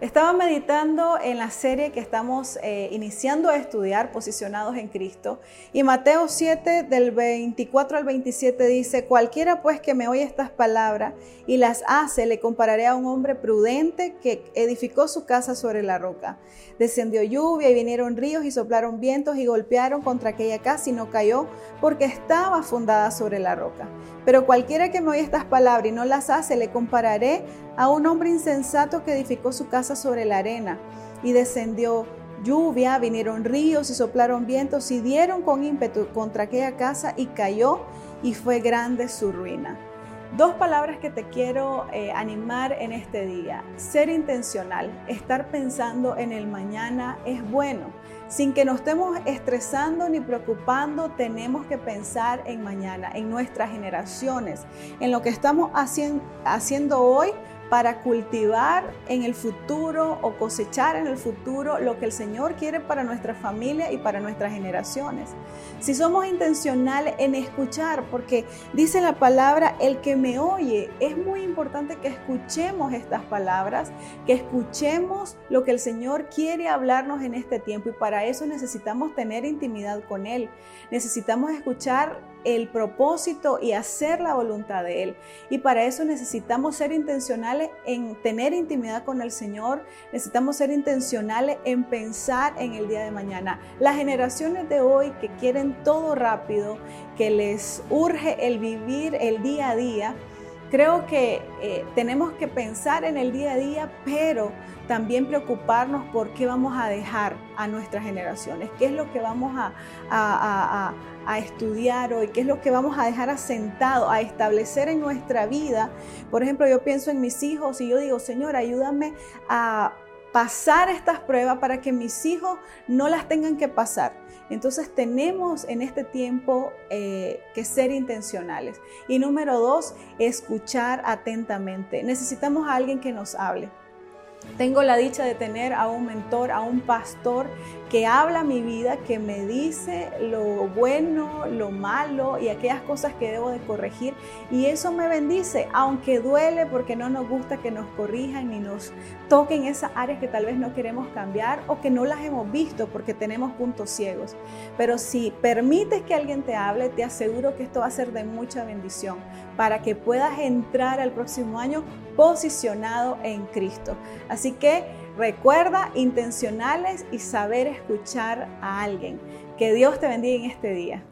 Estaba meditando en la serie que estamos eh, iniciando a estudiar, Posicionados en Cristo, y Mateo 7 del 24 al 27 dice, cualquiera pues que me oye estas palabras y las hace, le compararé a un hombre prudente que edificó su casa sobre la roca. Descendió lluvia y vinieron ríos y soplaron vientos y golpearon contra aquella casa y no cayó porque estaba fundada sobre la roca. Pero cualquiera que me oye estas palabras y no las hace, le compararé a un hombre insensato que edificó su casa sobre la arena y descendió lluvia, vinieron ríos y soplaron vientos y dieron con ímpetu contra aquella casa y cayó y fue grande su ruina. Dos palabras que te quiero eh, animar en este día. Ser intencional, estar pensando en el mañana es bueno. Sin que nos estemos estresando ni preocupando, tenemos que pensar en mañana, en nuestras generaciones, en lo que estamos haciendo hoy para cultivar en el futuro o cosechar en el futuro lo que el Señor quiere para nuestra familia y para nuestras generaciones. Si somos intencionales en escuchar, porque dice la palabra, el que me oye, es muy importante que escuchemos estas palabras, que escuchemos lo que el Señor quiere hablarnos en este tiempo y para eso necesitamos tener intimidad con Él. Necesitamos escuchar el propósito y hacer la voluntad de Él. Y para eso necesitamos ser intencionales en tener intimidad con el Señor, necesitamos ser intencionales en pensar en el día de mañana. Las generaciones de hoy que quieren todo rápido, que les urge el vivir el día a día, Creo que eh, tenemos que pensar en el día a día, pero también preocuparnos por qué vamos a dejar a nuestras generaciones, qué es lo que vamos a, a estudiar hoy, qué es lo que vamos a dejar asentado, a establecer en nuestra vida. Por ejemplo, yo pienso en mis hijos y yo digo, Señor, ayúdame a pasar estas pruebas para que mis hijos no las tengan que pasar. Entonces tenemos en este tiempo eh, que ser intencionales. Y número dos, escuchar atentamente. Necesitamos a alguien que nos hable. Tengo la dicha de tener a un mentor, a un pastor que habla mi vida, que me dice lo bueno, lo malo y aquellas cosas que debo de corregir. Y eso me bendice, aunque duele porque no nos gusta que nos corrijan ni nos toquen esas áreas que tal vez no queremos cambiar o que no las hemos visto porque tenemos puntos ciegos. Pero si permites que alguien te hable, te aseguro que esto va a ser de mucha bendición para que puedas entrar al próximo año posicionado en Cristo. Así que recuerda intencionales y saber escuchar a alguien. Que Dios te bendiga en este día.